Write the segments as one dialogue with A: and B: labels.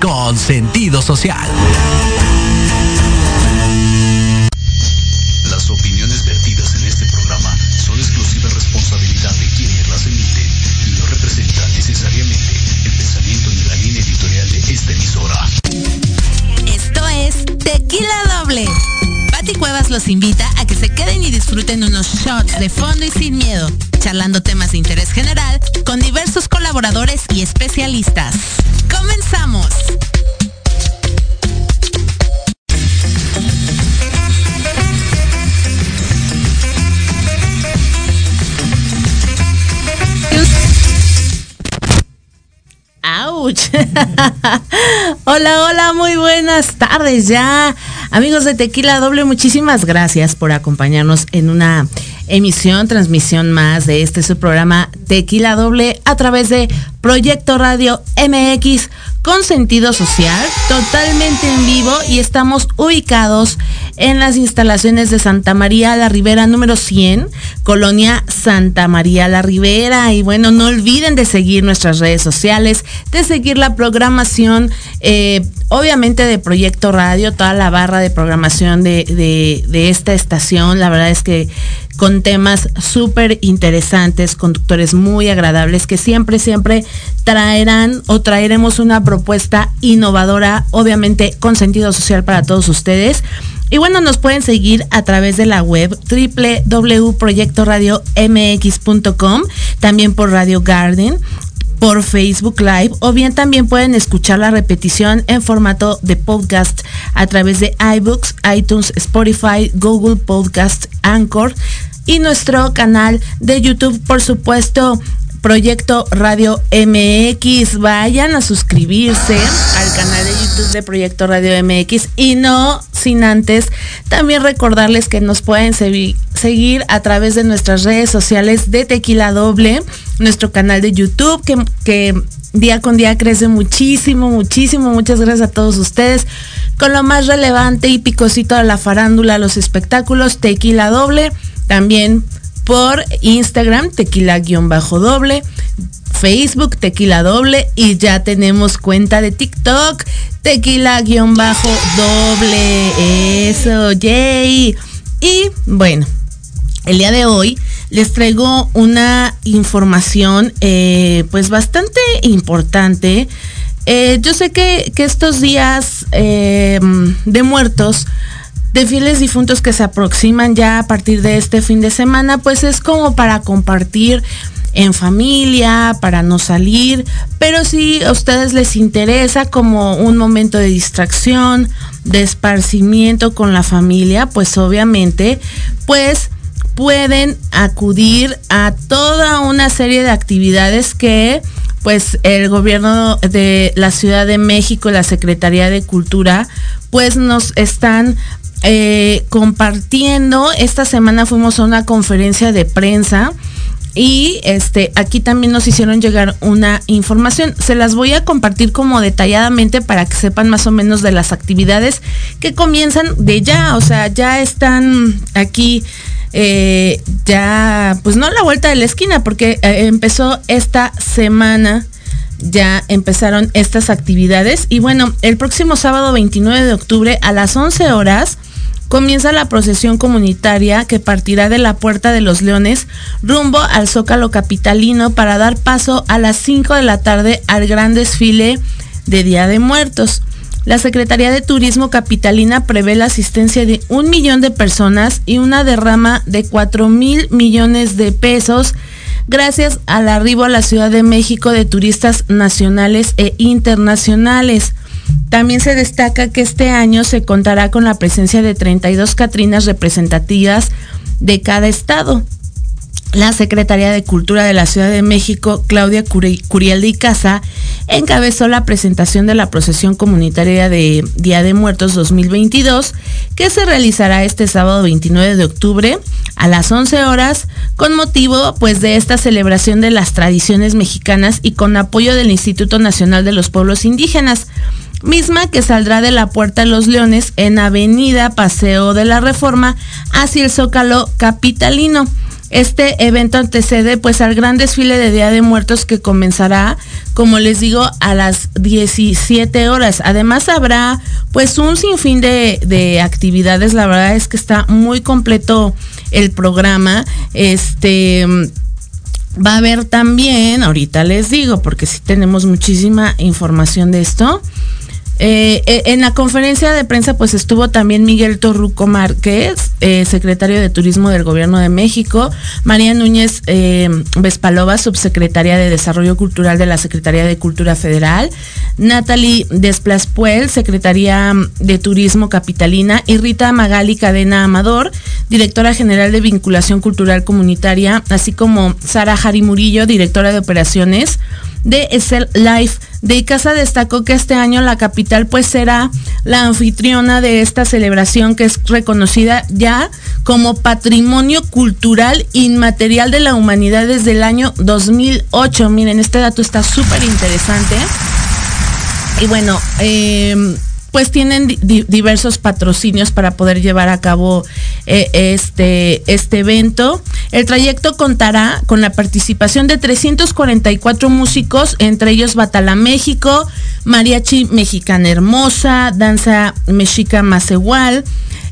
A: Con sentido social.
B: Las opiniones vertidas en este programa son exclusiva responsabilidad de quienes las emiten y no representan necesariamente el pensamiento ni la línea editorial de esta emisora.
C: Esto es Tequila Doble. Pati Cuevas los invita a que se queden y disfruten unos shots de fondo y sin miedo, charlando temas de interés general con diversos colaboradores y especialistas. ¡Comenzamos! ¡Auch! hola, hola, muy buenas tardes ya. Amigos de Tequila Doble, muchísimas gracias por acompañarnos en una emisión, transmisión más de este su programa Tequila Doble a través de Proyecto Radio MX con sentido social, totalmente en vivo y estamos ubicados en las instalaciones de Santa María la Ribera número 100, Colonia Santa María la Ribera. Y bueno, no olviden de seguir nuestras redes sociales, de seguir la programación, eh, obviamente de Proyecto Radio, toda la barra de programación de, de, esta estación. La verdad es que con temas súper interesantes, conductores muy agradables que siempre, siempre traerán o traeremos una propuesta innovadora, obviamente con sentido social para todos ustedes. Y bueno, nos pueden seguir a través de la web www.proyectoradiomx.com, también por Radio Garden por Facebook Live o bien también pueden escuchar la repetición en formato de podcast a través de iBooks, iTunes, Spotify, Google Podcast, Anchor y nuestro canal de YouTube, por supuesto, Proyecto Radio MX. Vayan a suscribirse al canal de YouTube de Proyecto Radio MX y no sin antes también recordarles que nos pueden seguir a través de nuestras redes sociales de Tequila Doble, nuestro canal de YouTube que, que día con día crece muchísimo, muchísimo. Muchas gracias a todos ustedes. Con lo más relevante y picosito de la farándula, los espectáculos, Tequila Doble. También por Instagram, tequila-doble, Facebook, tequila doble y ya tenemos cuenta de TikTok, tequila-doble. Eso, yay. Y bueno, el día de hoy les traigo una información eh, pues bastante importante. Eh, yo sé que, que estos días eh, de muertos de fieles difuntos que se aproximan ya a partir de este fin de semana, pues es como para compartir en familia, para no salir, pero si a ustedes les interesa como un momento de distracción, de esparcimiento con la familia, pues obviamente, pues pueden acudir a toda una serie de actividades que pues el gobierno de la Ciudad de México, la Secretaría de Cultura, pues nos están eh, compartiendo. Esta semana fuimos a una conferencia de prensa y este aquí también nos hicieron llegar una información. Se las voy a compartir como detalladamente para que sepan más o menos de las actividades que comienzan de ya, o sea, ya están aquí eh, ya, pues no la vuelta de la esquina, porque eh, empezó esta semana ya empezaron estas actividades. Y bueno, el próximo sábado 29 de octubre a las 11 horas comienza la procesión comunitaria que partirá de la Puerta de los Leones rumbo al Zócalo Capitalino para dar paso a las 5 de la tarde al gran desfile de Día de Muertos. La Secretaría de Turismo Capitalina prevé la asistencia de un millón de personas y una derrama de 4 mil millones de pesos gracias al arribo a la Ciudad de México de turistas nacionales e internacionales. También se destaca que este año se contará con la presencia de 32 Catrinas representativas de cada estado. La Secretaría de Cultura de la Ciudad de México, Claudia Curiel de Icaza, encabezó la presentación de la procesión comunitaria de Día de Muertos 2022, que se realizará este sábado 29 de octubre a las 11 horas, con motivo pues de esta celebración de las tradiciones mexicanas y con apoyo del Instituto Nacional de los Pueblos Indígenas misma que saldrá de la Puerta de los Leones en Avenida Paseo de la Reforma hacia el Zócalo Capitalino. Este evento antecede pues al gran desfile de Día de Muertos que comenzará, como les digo, a las 17 horas. Además habrá pues un sinfín de, de actividades. La verdad es que está muy completo el programa. Este va a haber también, ahorita les digo, porque sí tenemos muchísima información de esto. Eh, eh, en la conferencia de prensa pues estuvo también Miguel Torruco Márquez, eh, secretario de Turismo del Gobierno de México, María Núñez Vespalova, subsecretaria de Desarrollo Cultural de la Secretaría de Cultura Federal, Natalie Desplaspuel, secretaria de Turismo Capitalina, y Rita Magali Cadena Amador, directora general de Vinculación Cultural Comunitaria, así como Sara Jari Murillo, directora de Operaciones de Excel Life. De Casa destacó que este año la capital pues será la anfitriona de esta celebración que es reconocida ya como patrimonio cultural inmaterial de la humanidad desde el año 2008. Miren, este dato está súper interesante. Y bueno, eh, pues tienen diversos patrocinios para poder llevar a cabo eh, este, este evento. El trayecto contará con la participación de 344 músicos, entre ellos Batala México, Mariachi Mexicana Hermosa, Danza Mexica Macehual,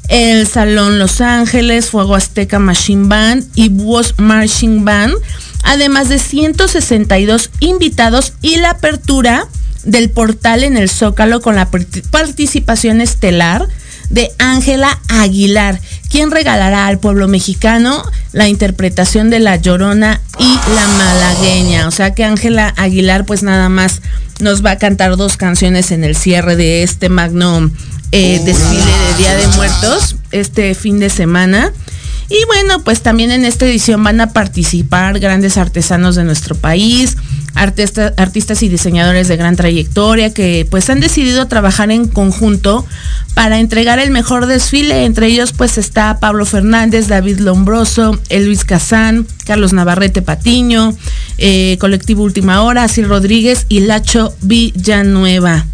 C: el Salón Los Ángeles, Fuego Azteca Machine Band y Búhos Marching Band, además de 162 invitados y la apertura del portal en el Zócalo con la participación estelar de Ángela Aguilar, quien regalará al pueblo mexicano la interpretación de La Llorona y La Malagueña. O sea que Ángela Aguilar pues nada más nos va a cantar dos canciones en el cierre de este magno eh, desfile de Día de Muertos este fin de semana. Y bueno, pues también en esta edición van a participar grandes artesanos de nuestro país, artistas y diseñadores de gran trayectoria que pues han decidido trabajar en conjunto para entregar el mejor desfile. Entre ellos pues está Pablo Fernández, David Lombroso, Luis Casán, Carlos Navarrete Patiño, eh, Colectivo Última Hora, Asir Rodríguez y Lacho Villanueva.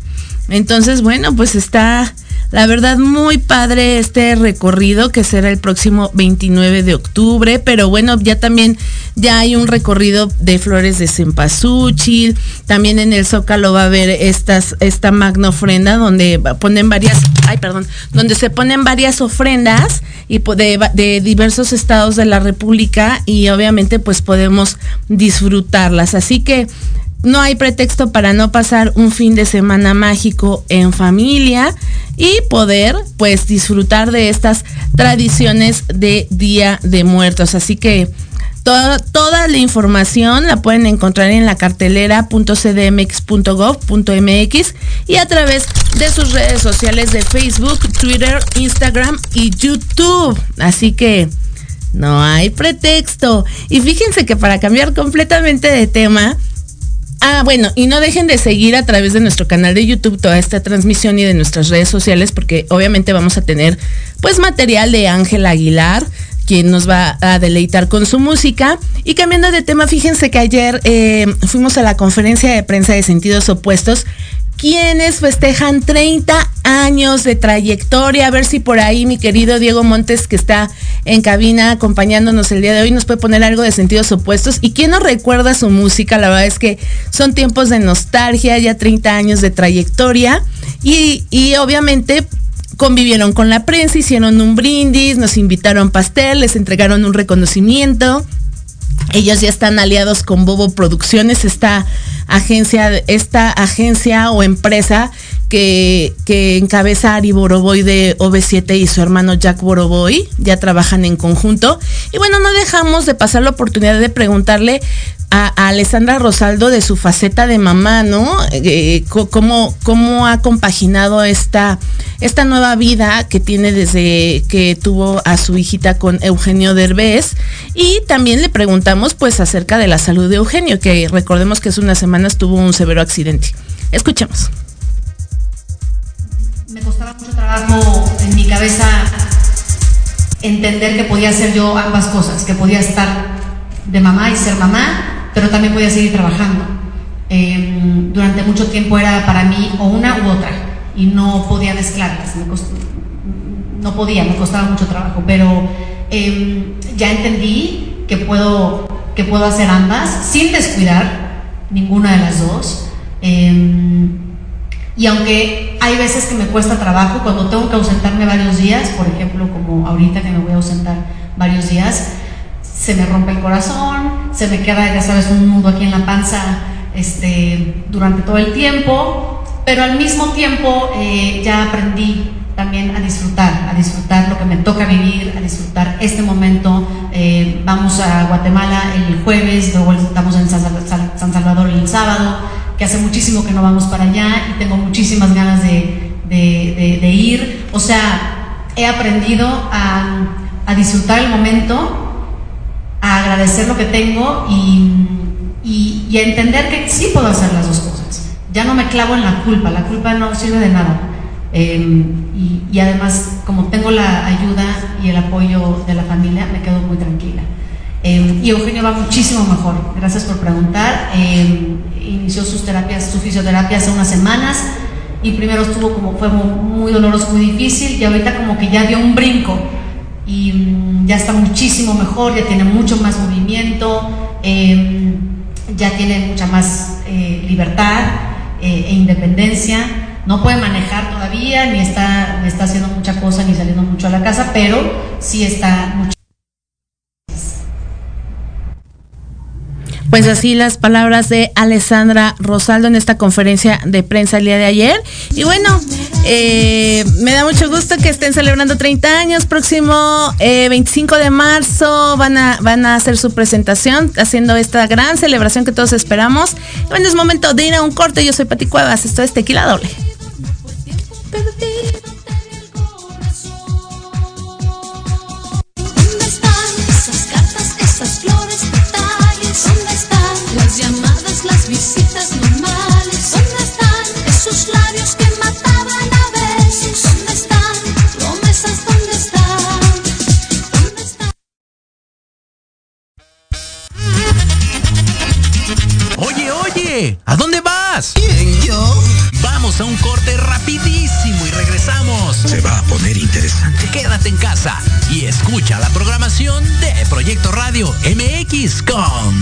C: Entonces, bueno, pues está la verdad, muy padre este recorrido que será el próximo 29 de octubre, pero bueno, ya también ya hay un recorrido de flores de cempasúchil, también en el Zócalo va a haber estas, esta magna ofrenda donde ponen varias, ay perdón, donde se ponen varias ofrendas y de, de diversos estados de la República y obviamente pues podemos disfrutarlas. Así que no hay pretexto para no pasar un fin de semana mágico en familia y poder pues disfrutar de estas tradiciones de Día de Muertos. Así que toda, la información la pueden encontrar en la cartelera.cdmx.gov.mx y a través de sus redes sociales de Facebook, Twitter, Instagram y YouTube. Así que no hay pretexto. Y fíjense que para cambiar completamente de tema, Ah, bueno, y no dejen de seguir a través de nuestro canal de YouTube toda esta transmisión y de nuestras redes sociales porque obviamente vamos a tener pues material de Ángel Aguilar quien nos va a deleitar con su música. Y cambiando de tema, fíjense que ayer eh, fuimos a la conferencia de prensa de sentidos opuestos quienes festejan 30 años de trayectoria. A ver si por ahí mi querido Diego Montes, que está en cabina acompañándonos el día de hoy, nos puede poner algo de sentidos opuestos. ¿Y quién nos recuerda su música? La verdad es que son tiempos de nostalgia, ya 30 años de trayectoria. Y, y obviamente convivieron con la prensa, hicieron un brindis, nos invitaron pastel, les entregaron un reconocimiento. Ellos ya están aliados con Bobo Producciones, esta agencia, esta agencia o empresa que, que, encabeza Ari Boroboy de OV7 y su hermano Jack Boroboy. Ya trabajan en conjunto. Y bueno, no dejamos de pasar la oportunidad de preguntarle a, Alessandra Rosaldo de su faceta de mamá, ¿no? Eh, cómo, cómo, ha compaginado esta, esta nueva vida que tiene desde que tuvo a su hijita con Eugenio Derbez. Y también le preguntamos pues acerca de la salud de Eugenio, que recordemos que hace unas semanas tuvo un severo accidente. Escuchemos.
D: Me costaba mucho trabajo en mi cabeza entender que podía hacer yo ambas cosas, que podía estar de mamá y ser mamá pero también voy a seguir trabajando. Em, durante mucho tiempo era para mí o una u otra y no podía mezclarlas, no podía, me costaba mucho trabajo, pero em, ya entendí que puedo, que puedo hacer ambas sin descuidar ninguna de las dos. Em, y aunque hay veces que me cuesta trabajo, cuando tengo que ausentarme varios días, por ejemplo, como ahorita que me voy a ausentar varios días, se me rompe el corazón, se me queda, ya sabes, un nudo aquí en la panza este, durante todo el tiempo, pero al mismo tiempo eh, ya aprendí también a disfrutar, a disfrutar lo que me toca vivir, a disfrutar este momento. Eh, vamos a Guatemala el jueves, luego estamos en San Salvador el sábado, que hace muchísimo que no vamos para allá y tengo muchísimas ganas de, de, ir. O sea, he aprendido a, a, disfrutar el momento, a agradecer lo que tengo y, y, y a entender que sí puedo hacer las dos cosas. Ya no me clavo en la culpa, la culpa no sirve de nada Em, y, además, como tengo la ayuda y el apoyo de la familia, me quedo muy tranquila. Em, y Eugenio va muchísimo mejor. Gracias por preguntar. Em, inició sus terapias, su fisioterapia hace unas semanas y primero estuvo como, fue muy, doloroso, muy difícil y ahorita como que ya dio un brinco y mm, ya está muchísimo mejor, ya tiene mucho más movimiento, ya tiene mucha más eh, libertad eh, e independencia no puede manejar todavía, ni está, está haciendo mucha cosa, ni saliendo mucho a la casa, pero sí está mucho.
C: Pues así las palabras de Alessandra Rosaldo en esta conferencia de prensa el día de ayer. Y bueno, eh, me da mucho gusto que estén celebrando 30 años. Próximo 25 eh, de marzo van a, van a hacer su presentación haciendo esta gran celebración que todos esperamos. bueno, es momento de ir a un corte. Yo soy Pati Cuevas. Esto es Tequila Doble.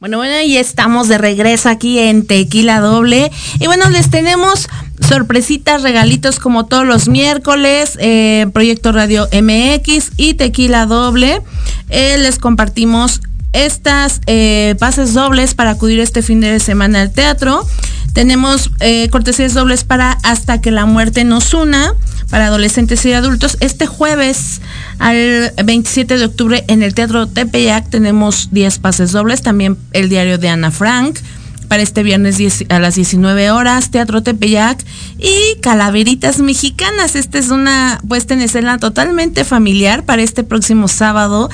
C: Bueno, bueno, y estamos de regreso aquí en Tequila Doble. Y bueno, les tenemos sorpresitas, regalitos como todos los miércoles, eh, Proyecto Radio MX y Tequila Doble. Eh, les compartimos estas eh, pases dobles para acudir este fin de semana al teatro. Tenemos cortesías dobles para Hasta que la muerte nos una, para adolescentes y adultos. Este jueves al 27 de octubre en el Teatro Tepeyac tenemos 10 pases dobles. También el diario de Ana Frank. Para este viernes 10 a las 19 horas, Teatro Tepeyac y Calaveritas Mexicanas. Esta es una puesta en escena totalmente familiar para este próximo sábado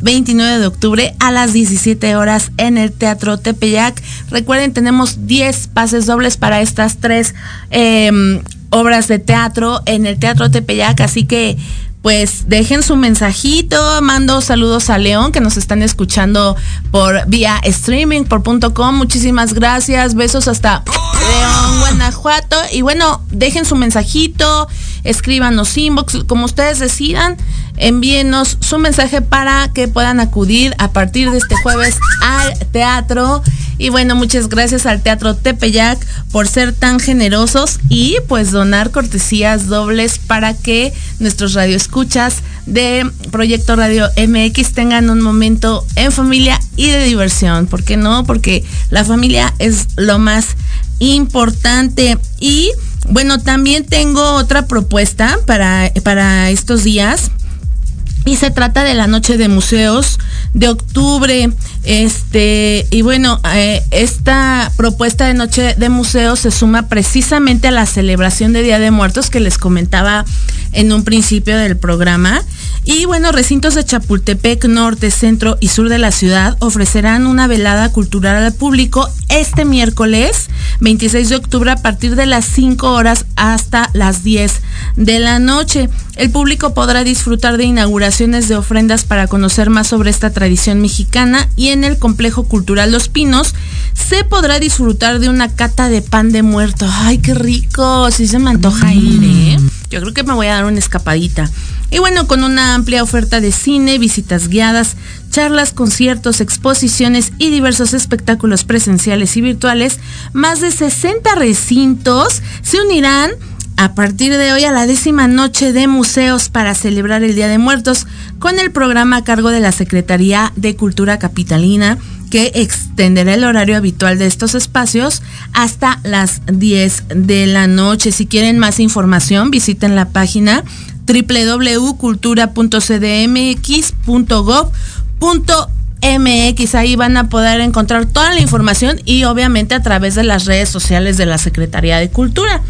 C: 29 de octubre a las 17 horas en el Teatro Tepeyac. Recuerden, tenemos 10 pases dobles para estas tres eh, obras de teatro en el Teatro Tepeyac, así que pues dejen su mensajito, mando saludos a León que nos están escuchando por vía streaming por punto .com. Muchísimas gracias, besos hasta León, Guanajuato y bueno, dejen su mensajito, escríbanos inbox, como ustedes decidan, envíenos su mensaje para que puedan acudir a partir de este jueves al teatro. Y bueno, muchas gracias al Teatro Tepeyac por ser tan generosos y pues donar cortesías dobles para que nuestros radioescuchas de Proyecto Radio MX tengan un momento en familia y de diversión. ¿Por qué no? Porque la familia es lo más importante. Y bueno, también tengo otra propuesta para, para estos días y se trata de la noche de museos de octubre. Este, y bueno, eh, esta propuesta de noche de museos se suma precisamente a la celebración de Día de Muertos que les comentaba en un principio del programa. Y bueno, recintos de Chapultepec, norte, centro y sur de la ciudad ofrecerán una velada cultural al público este miércoles 26 de octubre a partir de las 5 horas hasta las 10 de la noche. El público podrá disfrutar de inauguraciones de ofrendas para conocer más sobre esta tradición mexicana y en el complejo cultural Los Pinos se podrá disfrutar de una cata de pan de muerto. ¡Ay, qué rico! Sí se me antoja ir, ¿eh? Yo creo que me voy a dar una escapadita. Y bueno, con una amplia oferta de cine, visitas guiadas, charlas, conciertos, exposiciones y diversos espectáculos presenciales y virtuales, más de 60 recintos se unirán a partir de hoy a la décima noche de museos para celebrar el Día de Muertos con el programa a cargo de la Secretaría de Cultura Capitalina que extenderá el horario habitual de estos espacios hasta las 10 de la noche. Si quieren más información, visiten la página www.cultura.cdmx.gov.mx. Ahí van a poder encontrar toda la información y obviamente a través de las redes sociales de la Secretaría de Cultura.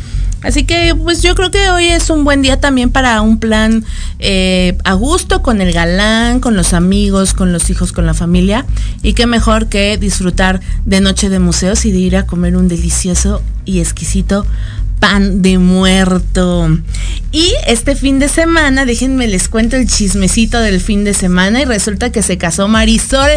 C: Así que pues yo creo que hoy es un buen día también para un plan eh, a gusto con el galán, con los amigos, con los hijos, con la familia. Y qué mejor que disfrutar de noche de museos y de ir a comer un delicioso y exquisito pan de muerto. Y este fin de semana, déjenme les cuento el chismecito del fin de semana y resulta que se casó Marisol,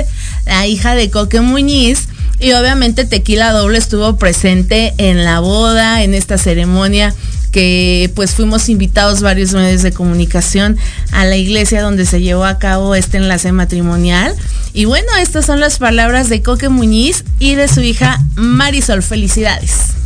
C: la hija de Coque Muñiz. Y obviamente Tequila Doble estuvo presente en la boda, en esta ceremonia que pues fuimos invitados varios medios de comunicación a la iglesia donde se llevó a cabo este enlace matrimonial. Y bueno, estas son las palabras de Coque Muñiz y de su hija Marisol. Felicidades.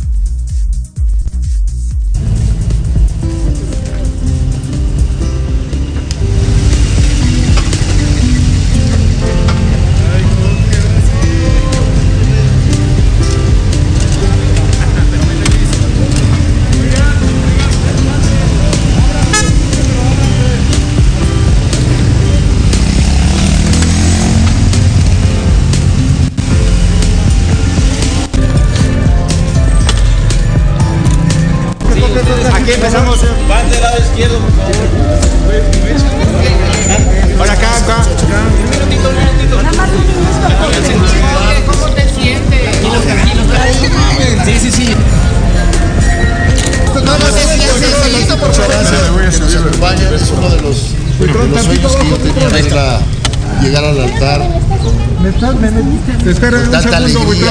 E: Espera un segundo.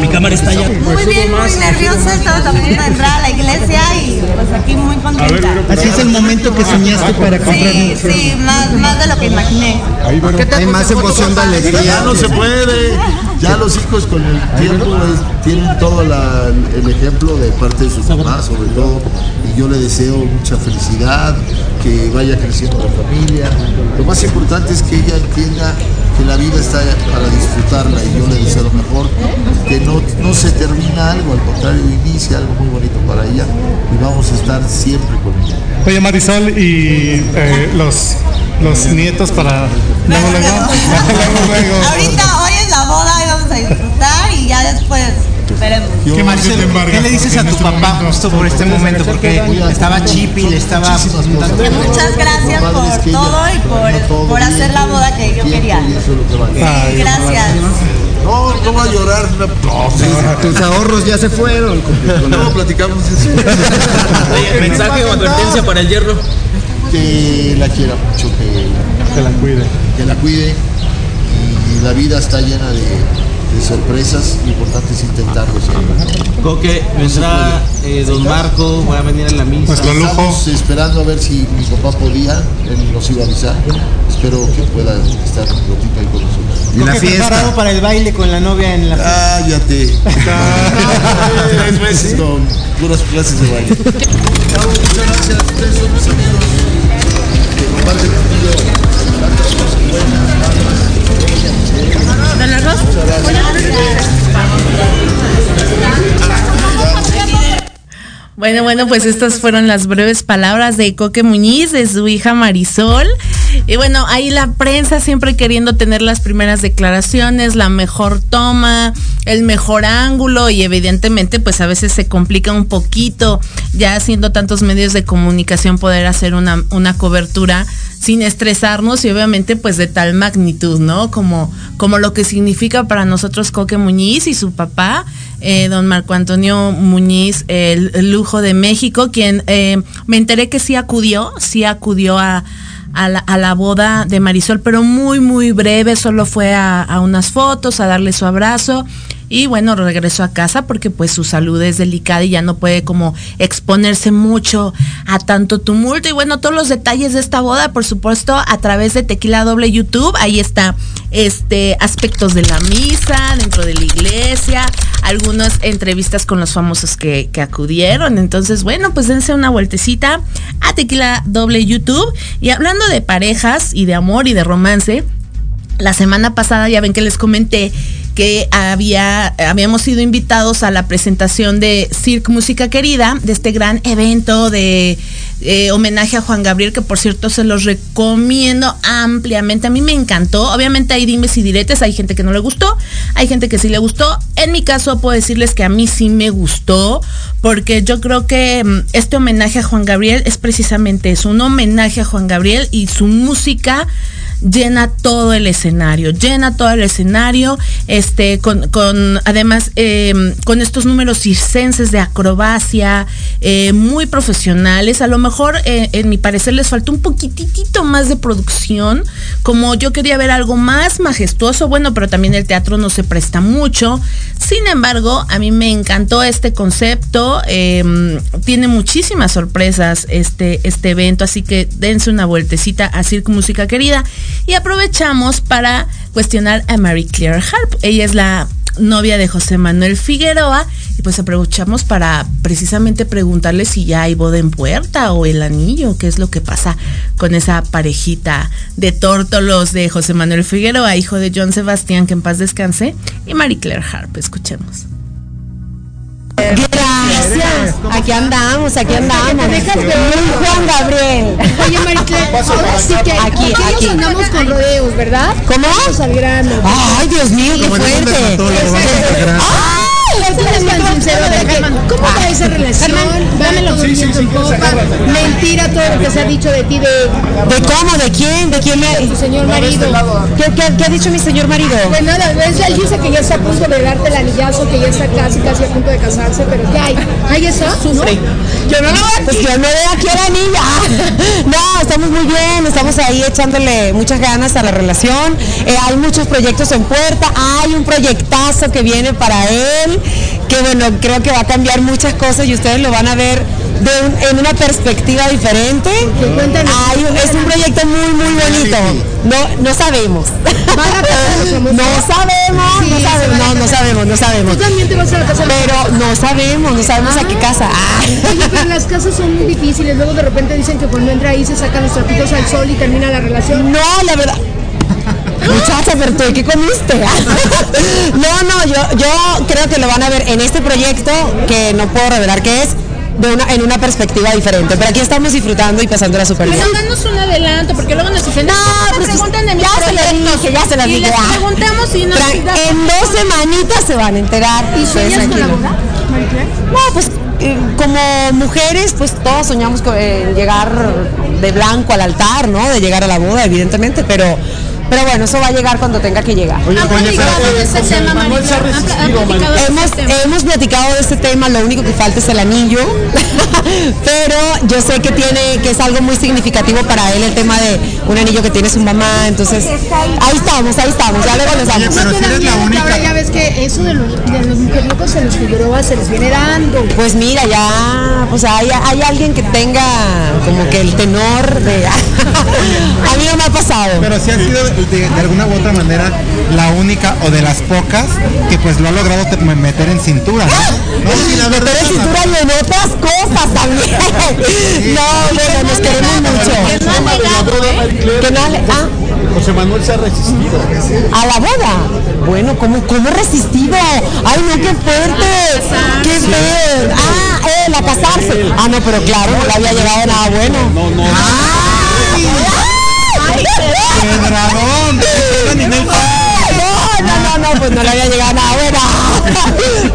F: Mi cámara está allá.
G: Muy bien, muy nerviosa, estamos también de entrar a la iglesia y pues aquí muy contenta.
F: Así es el momento que soñaste para comprar.
G: Sí, sí, más, más de lo que imaginé.
E: Ahí, bueno.
F: Hay más emoción de alegría.
H: Ya no se puede. Ya los hijos con el tiempo es- tienen todo la- el ejemplo de parte de su mamá, sobre todo, y yo le deseo mucha felicidad, que vaya creciendo la familia. Lo más importante es que ella entienda que la vida está para disfrutarla y yo le deseo lo mejor, que no, no se termina algo, al contrario, inicia algo muy bonito para ella y vamos a estar siempre con ella.
I: Oye Marisol y eh, los, los nietos para luego, luego, luego, luego.
G: Ahorita, hoy es la boda y vamos a disfrutar y ya después veremos.
F: ¿Qué, Maricel, ¿qué le dices a tu papá justo por este momento? Porque estaba chipi, le estaba
G: Muchas gracias por todo y por, por hacer la boda que yo quería. Sí, gracias.
H: No, no va a llorar. No,
F: Tus ahorros ya se fueron.
H: no platicamos eso.
J: Oye, mensaje o advertencia para el hierro.
H: Que la quiera mucho, que,
I: Que la cuide.
H: que la cuide. Y la vida está llena de sorpresas. Lo importante es intentarlo siempre.
J: Coque, vendrá eh, Don Marco, voy a venir a la misa.
H: Estamos esperando a ver si mi papá podía, él nos iba a avisar. Espero que pueda estar un ratito ahí con nosotros.
F: ¿Y la preparado para el baile con la novia en la fiesta?
H: Cállate. Tres meses con puras clases de baile. Muchas gracias. Ustedes son mis amigos que comparten conmigo tantas cosas buenas.
C: Bueno, bueno, pues estas fueron las breves palabras de Coque Muñiz, de su hija Marisol. Y bueno, ahí la prensa siempre queriendo tener las primeras declaraciones, la mejor toma, el mejor ángulo y evidentemente pues a veces se complica un poquito ya haciendo tantos medios de comunicación poder hacer una, una cobertura sin estresarnos y obviamente pues de tal magnitud, ¿no? Como, como lo que significa para nosotros Coque Muñiz y su papá, eh, don Marco Antonio Muñiz, el, lujo de México, quien eh, me enteré que sí acudió, sí acudió a, a la, a la boda de Marisol, pero muy, muy breve, solo fue a, a unas fotos, a darle su abrazo y bueno, regresó a casa porque pues su salud es delicada y ya no puede como exponerse mucho a tanto tumulto. Y bueno, todos los detalles de esta boda, por supuesto, a través de Tequila Doble YouTube. Ahí está este aspectos de la misa, dentro de la iglesia, algunas entrevistas con los famosos que, que acudieron. Entonces, bueno, pues dense una vueltecita a Tequila Doble YouTube. Y hablando de parejas y de amor y de romance, la semana pasada ya ven que les comenté que había, habíamos sido invitados a la presentación de Cirque Música Querida, de este gran evento de eh, homenaje a Juan Gabriel, que por cierto se los recomiendo ampliamente. A mí me encantó. Obviamente hay dimes y diretes, hay gente que no le gustó, hay gente que sí le gustó. En mi caso puedo decirles que a mí sí me gustó, porque yo creo que mm, este homenaje a Juan Gabriel es precisamente eso, un homenaje a Juan Gabriel y su música llena todo el escenario, llena todo el escenario, este, con, con además eh, con estos números circenses de acrobacia, eh, muy profesionales. A lo mejor, eh, en mi parecer, les faltó un poquitito más de producción. Como yo quería ver algo más majestuoso, bueno, pero también el teatro no se presta mucho. Sin embargo, a mí me encantó este concepto. eh, tiene muchísimas sorpresas este, este evento, así que dense una vueltecita a Circo Música Querida. Y aprovechamos para cuestionar a Mary Claire Harp. Ella es la novia de José Manuel Figueroa y pues aprovechamos para precisamente preguntarle si ya hay boda en puerta o el anillo, qué es lo que pasa con esa parejita de tórtolos de José Manuel Figueroa, hijo de John Sebastián, que en paz descanse, y Mary Claire Harp. Escuchemos.
K: Gracias. Aquí andamos, aquí andamos. Muy Juan Gabriel.
L: Oye, Maricler, ahora sí que
K: Aquí,
L: aquí,
K: aquí.
L: nos andamos con rodeos, ¿verdad?
K: ¿Cómo?
L: Vamos al grano.
K: Ay, Dios mío, qué fuerte. Ay,
L: Tú eres tan sincero de que, ¿cómo va esa relación? Dámelo
K: Sí, sí, sí,
L: popa. Mentira todo lo que se ha dicho de ti de...
K: ¿De cómo? ¿De quién? ¿De quién me...?
L: Tu señor marido.
K: ¿Qué, qué, qué ha dicho mi señor marido?
L: Pues nada, es- él dice que ya está a punto de darte el anillazo, que ya está casi, casi a punto de casarse, pero ¿qué hay? ¿Hay eso?
K: Sufre. Yo no lo voy a Pues yo veo aquí a la niña. No, estamos muy bien, estamos ahí echándole muchas ganas a la relación. Eh, hay muchos proyectos en puerta, hay un proyectazo que viene para él, que bueno, creo que va a cambiar muchas cosas y ustedes lo van a ver de un- en una perspectiva diferente. Es un proyecto muy, muy bonito. No, no sabemos. No sabemos, no sabemos, no, no sabemos, no sabemos.
L: Casa.
K: Pero no sabemos, no sabemos a qué casa. Ah.
L: Oye, pero las casas son muy difíciles. Luego de repente dicen que cuando entra ahí se sacan los trapitos al sol y termina la relación.
K: No, la verdad. Muchacha, pero tú, ¿qué comiste? no, no, yo, yo creo que lo van a ver en este proyecto, que no puedo revelar qué es, de una, en una perspectiva diferente. Pero aquí estamos disfrutando y pasándola súper bien.
C: Pero danos un adelanto, porque luego nos dicen, no,
K: pues,
C: preguntan de mis
K: ya se las
C: proyectos".
K: dije, ya se las
C: y les preguntamos nos
K: En dos semanitas se van a enterar.
L: ¿Y sueñas con la boda?
K: No, pues eh, como mujeres, pues todos soñamos con eh, llegar de blanco al altar, ¿no? De llegar a la boda, evidentemente, pero, pero bueno, eso va a llegar cuando tenga que llegar.
C: ¿Han platicado de ese tema, María Clara? ¿Han pla- han platicado de ese
K: Hemos, platicado de este tema, lo único que falta es el anillo, pero yo sé que tiene, que es algo muy significativo para él el tema de un anillo que tiene su mamá, entonces ahí estamos, ahí estamos, ya luego les damos.
L: ¿No te da miedo que ahora ya ves que eso de los, de los mujeriegos se los Figueroa se les viene dando?
K: Pues mira, ya, pues hay, hay alguien que tenga como que el tenor de... a mí no me ha pasado.
F: Pero sí ha sido de, de alguna u otra manera la única o de las pocas que pues lo ha logrado te- meter en cintura, ¿no? No, sí, la verdad,
K: Meter en cintura y en otras cosas también. No, bueno, nos queremos mucho.
H: ¿eh?
K: Que no ah,
H: José Manuel se ha resistido.
K: a la boda. Bueno, ¿cómo, cómo he resistido? Ay, no, qué fuerte. Qué feo. Ah, él, a casarse. Ah, no, pero claro, no le había llegado nada bueno.
H: No, no.
K: No, no, no, no, pues no le había llegado nada bueno.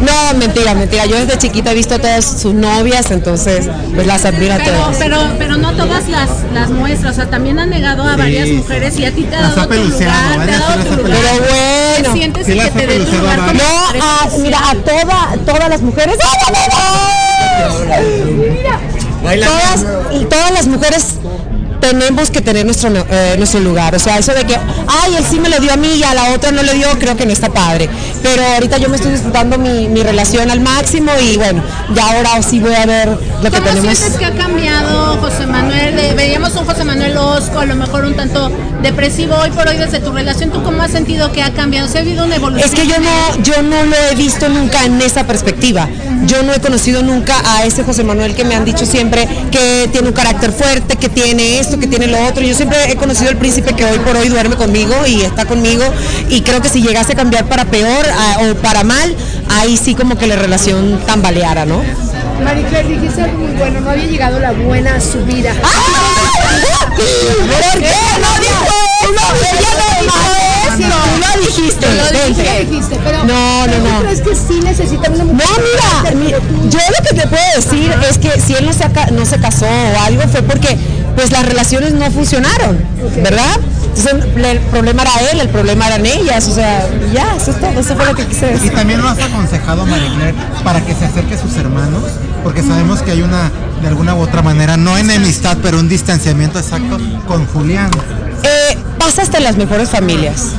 K: No, mentira, mentira. Yo desde chiquita he visto a todas sus novias, entonces pues las admiro a
C: Pero,
K: todas.
C: pero, pero no todas las, las muestras, o sea, también han negado a varias mujeres y a ti te ha dado
F: ha
C: tu lugar, te ha dado tu lugar.
K: Pero bueno.
C: ¿Te sientes
F: Sí
C: que te den tu lugar como
K: No, a,
C: especial?
K: mira, a toda, todas las mujeres. Todas, y todas las mujeres tenemos que tener nuestro, eh, nuestro lugar. O sea, eso de que, ay, él sí me lo dio a mí y a la otra no le dio, creo que no está padre. Pero ahorita yo me estoy disfrutando mi, mi relación al máximo y bueno, ya ahora sí voy a ver lo que
C: ¿Cómo
K: tenemos.
C: sientes que ha cambiado José Manuel? Veíamos un José Manuel Osco, a lo mejor un tanto depresivo hoy por hoy desde tu relación. ¿Tú cómo has sentido que ha cambiado? ¿Se ha habido una evolución?
K: Es que yo no, yo no lo he visto nunca en esa perspectiva. Yo no he conocido nunca a ese José Manuel que me han dicho siempre que tiene un carácter fuerte, que tiene esto, que tiene lo otro. Yo siempre he conocido al príncipe que hoy por hoy duerme conmigo y está conmigo. Y creo que si llegase a cambiar para peor o para mal, ahí sí como que la relación tambaleara, ¿no?
L: Marie Claire, dijiste algo muy bueno. No había llegado la buena a su vida.
K: ¿Por qué no dijo eso? No lo dijiste.
L: Pero
K: No, no,
L: ¿tú
K: no.
L: crees que sí necesita una
K: No,
L: mujer?
K: mira, mi- yo lo que te puedo decir es que si él no se, no se casó o algo fue porque pues las relaciones no funcionaron, ¿verdad? Entonces el problema era él, el problema eran ellas, o sea, ya, eso es todo, eso fue lo que quise
F: Y
K: decir.
F: también lo has aconsejado, Marie Claire, para que se acerque a sus hermanos, porque sabemos que hay una, de alguna u otra manera, no enemistad, pero un distanciamiento exacto con Julián.
K: Eh, pasa hasta en las mejores familias.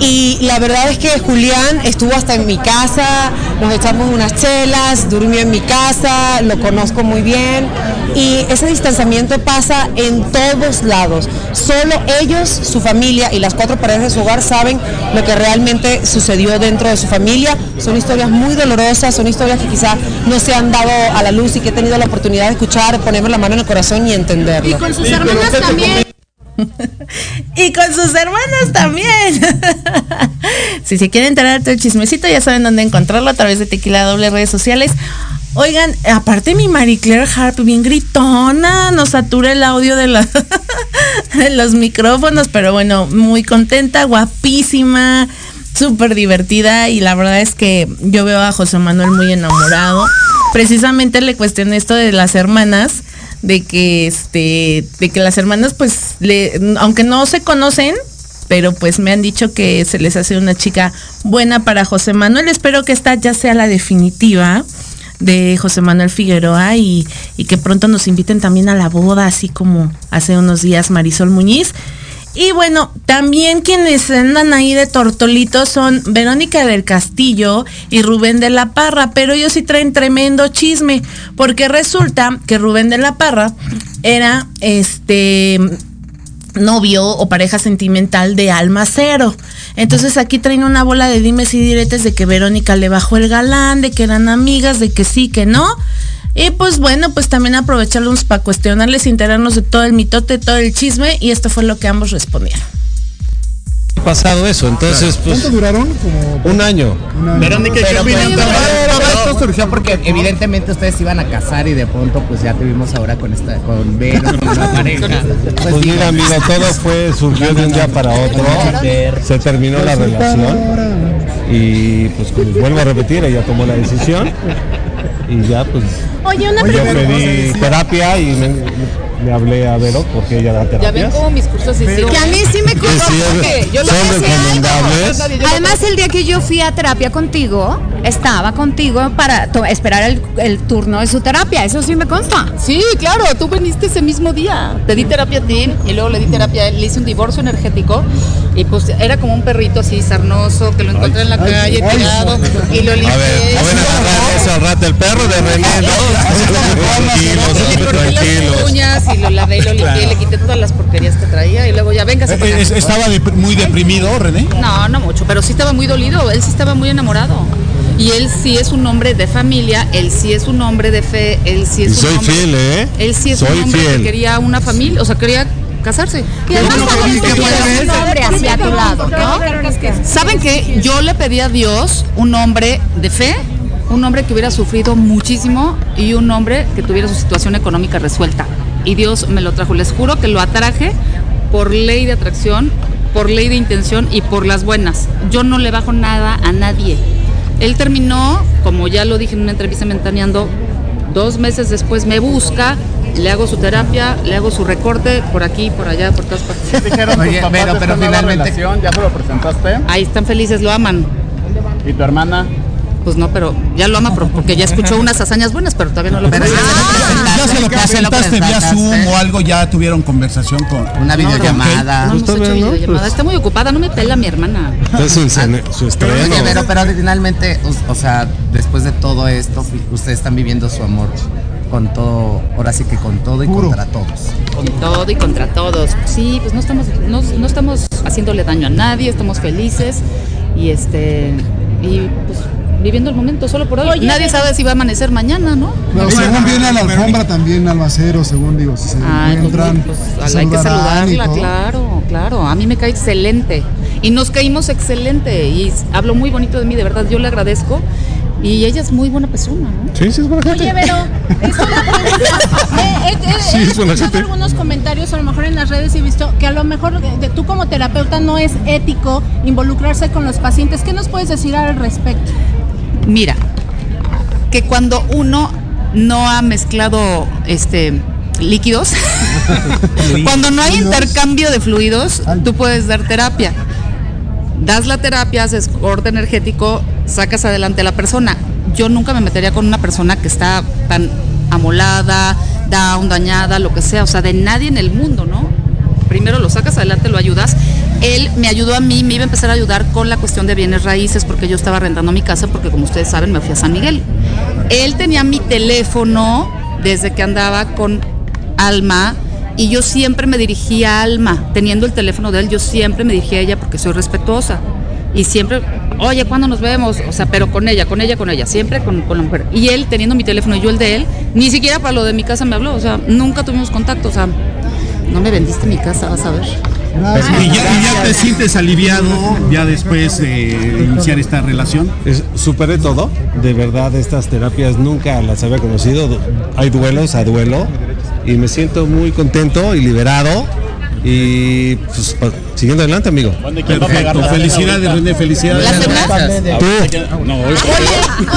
K: Y la verdad es que Julián estuvo hasta en mi casa, nos echamos unas chelas, durmió en mi casa, lo conozco muy bien. Y ese distanciamiento pasa en todos lados. Solo ellos, su familia y las cuatro paredes de su hogar saben lo que realmente sucedió dentro de su familia. Son historias muy dolorosas, son historias que quizá no se han dado a la luz y que he tenido la oportunidad de escuchar, ponerme la mano en el corazón y entenderlo.
C: Y con sus hermanas también. Y con sus hermanas también. si se quieren enterar todo chismecito, ya saben dónde encontrarlo a través de Tequila Doble redes sociales. Oigan, aparte mi Marie Claire Harp, bien gritona, nos satura el audio de, de los micrófonos, pero bueno, muy contenta, guapísima, súper divertida y la verdad es que yo veo a José Manuel muy enamorado. Precisamente le cuestioné esto de las hermanas, de que este, de que las hermanas pues, aunque no se conocen, pero pues me han dicho que se les hace una chica buena para José Manuel. Espero que esta ya sea la definitiva de José Manuel Figueroa y, y que pronto nos inviten también a la boda, así como hace unos días Marisol Muñiz. Y bueno, también quienes andan ahí de tortolitos son Verónica del Castillo y Rubén de la Parra, pero ellos sí traen tremendo chisme, porque resulta que Rubén de la Parra era este novio o pareja sentimental de Alma Cero. Entonces aquí traen una bola de dimes y diretes de que Verónica le bajó el galán, de que eran amigas, de que sí, que no. Y pues bueno, pues también aprovecharlos para cuestionarles enterarnos de todo el mitote, todo el chisme, y esto fue lo que ambos respondieron.
M: Pasado eso, entonces pues
E: ¿Cuánto duraron? Como
M: un año.
N: Verónica, ¿qué
O: Pero,
N: opinas?
O: pero,
N: Pero-
O: todo esto surgió porque evidentemente ustedes iban a casar y de pronto pues ya te vimos ahora con esta con Vero con una pareja.
M: Pues mira, amigo, todo fue, surgió de un día para otro, se terminó la relación y pues como vuelvo a repetir, ella tomó la decisión y ya pues
C: Oye, una
M: yo pedí terapia y me, le hablé a Vero porque ella da
P: Ya ven cómo mis cursos hicieron.
Q: Que a mí sí me
M: Sí, es-
P: yo lo
M: son recomendables.
P: algo.
Q: Además, el día que yo fui a terapia contigo, estaba contigo para esperar el, el turno de su terapia. Eso sí me consta.
P: Sí, claro, tú viniste ese mismo día. Te di terapia a ti y luego le di terapia a él. Le hice un divorcio energético y pues era como un perrito así sarnoso que lo encontré en la
M: ay,
P: calle
M: ay,
P: tirado y lo
M: A
P: limpié.
M: ver, no van a agarrar eso al rato, el perro de René, ¿no? Tranquilos,
P: Le corté las
M: tranquilos.
P: uñas y lo lavé y lo limpié, le quité todas las porquerías que traía y luego ya véngase para acá.
N: Es- ¿Estaba dep- muy deprimido, René?
P: No, no mucho, pero sí estaba muy dolido, él sí estaba muy enamorado. Y él sí es un hombre de familia, él sí es un hombre de fe, él sí
M: Y
P: es un
M: soy
P: hombre.
M: fiel, ¿eh?
P: Él sí es
M: Soy
P: un hombre
M: fiel.
P: que quería una familia, o sea, quería casarse.
Q: Y además también tienes un hombre hacia tu lado, ¿no?
P: ¿Saben qué? Yo le pedí a Dios un hombre de fe, un hombre que hubiera sufrido muchísimo y un hombre que tuviera su situación económica resuelta. Y Dios me lo trajo. Les juro que lo atraje por ley de atracción, por ley de intención y por las buenas. Yo no le bajo nada a nadie. Él terminó, como ya lo dije en una entrevista mentaneando, dos meses después me busca, le hago su terapia, le hago su recorte por aquí, por allá, por todas partes.
O: dijeron Oye, pero- pero nueva finalmente- relación?
N: ¿Ya se lo presentaste?
P: Ahí están felices, lo aman.
N: ¿Y tu hermana?
P: Pues no, pero ya lo ama por- porque ya escuchó unas hazañas buenas, pero todavía no lo conoce.
N: ¿Ya se lo presentaste vía Zoom o algo? ¿Ya tuvieron conversación con
O: Una videollamada.
P: No hemos hecho videollamada. Está muy ocupada, no me pela mi hermana.
M: Es su, cene- su estreno.
O: Oye, pero, pero finalmente, o, o sea, después de todo esto, fi- ustedes están viviendo su amor con todo, ahora sí que con todo y contra todos.
P: Con todo y contra todos. Sí, pues no estamos, no, no estamos haciéndole daño a nadie, estamos felices y este y pues viviendo el momento solo por hoy.
C: Oye,
P: nadie sabe si va a amanecer mañana, ¿no?
E: Pero según viene a la alfombra también Albacero, según digo, si se
P: Ay, pues,
E: encuentran.
P: pues, hay que saludarla, claro, claro. A mí me cae excelente. Y nos caímos excelente. Y habló muy bonito de mí, de verdad, yo le agradezco. Y ella es muy buena persona, ¿no?
M: Sí, sí, es buena gente.
R: Oye, pero es una pregunta. Eh, eh, eh,
M: Sí,
R: he
M: es buena
R: escuchado
M: gente.
R: algunos comentarios, a lo mejor en las redes he visto que a lo mejor de, de- tú como terapeuta no es ético involucrarse con los pacientes. ¿Qué nos puedes decir al respecto?
P: Mira, que cuando uno no ha mezclado este líquidos, cuando no hay intercambio de fluidos, tú puedes dar terapia. Das la terapia, haces corte energético, sacas adelante a la persona. Yo nunca me metería con una persona que está tan amolada, down, dañada, lo que sea, o sea, de nadie en el mundo, ¿no? Primero lo sacas adelante, lo ayudas. Él me ayudó a mí, me iba a empezar a ayudar con la cuestión de bienes raíces porque yo estaba rentando mi casa porque como ustedes saben me fui a San Miguel. Él tenía mi teléfono desde que andaba con Alma y yo siempre me dirigía a Alma, teniendo el teléfono de él, yo siempre me dirigía a ella porque soy respetuosa y siempre, oye, ¿cuándo nos vemos? O sea, pero con ella, con ella, con ella, siempre con, con la mujer. Y él teniendo mi teléfono y yo el de él, ni siquiera para lo de mi casa me habló, o sea, nunca tuvimos contacto, o sea, no me vendiste mi casa, vas a ver.
N: ¿Y ya, y ya te sientes aliviado ya después de iniciar esta relación?
M: Es- superé todo. De verdad, estas terapias nunca las había conocido. Hay duelos a duelo. Y me siento muy contento y liberado. Y pues, pa- siguiendo adelante, amigo.
N: Perfecto, felicidades René, felicidades.
M: Tú.
N: No,
R: Oye,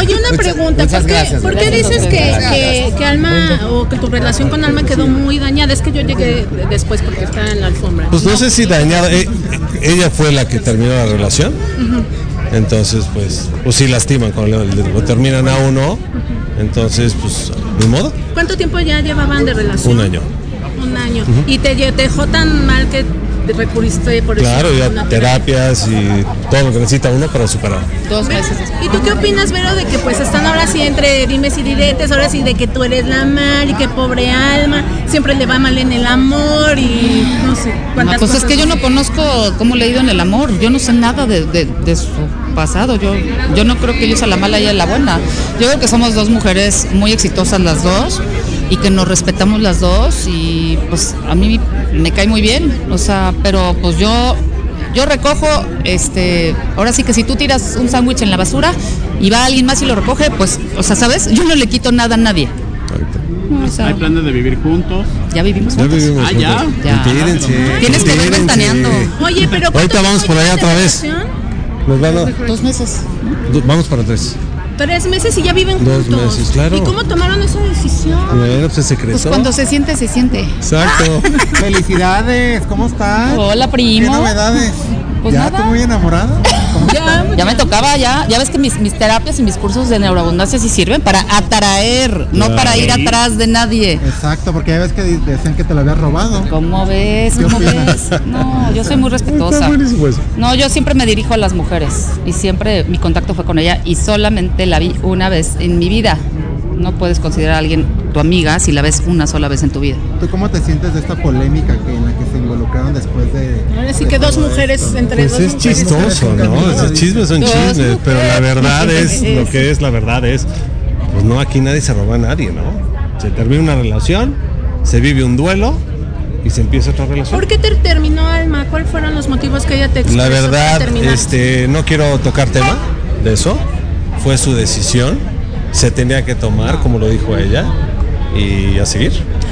R: oye, una pregunta,
O: muchas
R: ¿por qué,
O: gracias,
R: por qué
O: gracias,
R: dices que, que, que Alma o que tu relación con Alma quedó muy dañada? Es que yo llegué después porque estaba en la alfombra.
M: Pues no sé si dañado. eh, ella fue la que terminó la relación. Entonces, pues, pues sí lastiman cuando lo terminan a uno. Entonces, pues, de modo,
R: ¿Cuánto tiempo ya llevaban de relación?
M: un año.
R: Un año. ¿Y te te dejó tan mal que recurriste por
M: Claro, ya terapias y todo lo que necesita uno para superar.
P: Dos meses
R: ¿Y tú qué opinas, Vero, de que pues están ahora sí entre dimes y diretes, ahora sí de que tú eres la mal y que pobre alma, siempre le va mal en el amor y no sé cuántas
P: No, pues es que yo no conozco cómo le ha ido en el amor, yo no sé nada de, de- de su pasado, yo, yo no creo que yo sea la mala y ella la buena. Yo creo que somos dos mujeres muy exitosas las dos y que nos respetamos las dos y pues a mí me cae muy bien, o sea, pero pues yo yo recojo, este, ahora sí que si tú tiras un sándwich en la basura y va alguien más y lo recoge, pues, o sea, ¿sabes? Yo no le quito nada a nadie. No, o sea,
N: ¿Hay planes de vivir juntos?
P: ya vivimos
M: Ya
P: juntos.
M: vivimos
N: Ah, ya.
P: Ya.
M: Entírense,
P: Tienes que
M: entírense.
P: ventaneando.
R: Oye, pero ¿cuánto
M: Ahorita vamos por allá otra vez. Nos van a-
P: Dos meses.
M: vamos para tres.
R: Tres meses y ya viven
M: Dos
R: juntos.
M: meses, claro.
R: ¿Y cómo tomaron esa decisión?
M: Bueno, pues es secreto.
P: Pues cuando se siente, se siente.
M: Exacto.
F: Felicidades, ¿cómo estás?
P: Hola, primo.
F: ¿Qué novedades?
P: Pues
F: ¿Ya
P: nada.
F: tú muy enamorada?
P: Ya, ya me tocaba, ya. Ya ves que mis, mis terapias y mis cursos de neuroabundancia sí sirven para atraer, no para ir atrás de nadie.
F: Exacto, porque ya ves que decían que te lo habías robado.
P: ¿Cómo ves?
F: ¿Qué
P: ¿Cómo
F: opinas?
P: ves? No, yo soy muy respetuosa. No, yo siempre me dirijo a las mujeres y siempre mi contacto fue con ella y solamente la vi una vez en mi vida. No puedes considerar a alguien tu amiga si la ves una sola vez en tu vida.
F: ¿Tú cómo te sientes de esta polémica que en la que se involucraron después de...
R: Ahora sí que dos mujeres entre
M: Pues
R: dos
M: es
R: mujeres.
M: chistoso, ¿no? Esos chismes son chismes, pero la verdad es, lo que es la verdad es, pues no, aquí nadie se roba a nadie, ¿no? Se termina una relación, se vive un duelo y se empieza otra relación.
R: ¿Por qué te terminó Alma? ¿Cuáles fueron los motivos que ella te expresó
M: La verdad, este, no quiero tocar tema de eso. Fue su decisión. Se tenía que tomar, como lo dijo ella, y a seguir.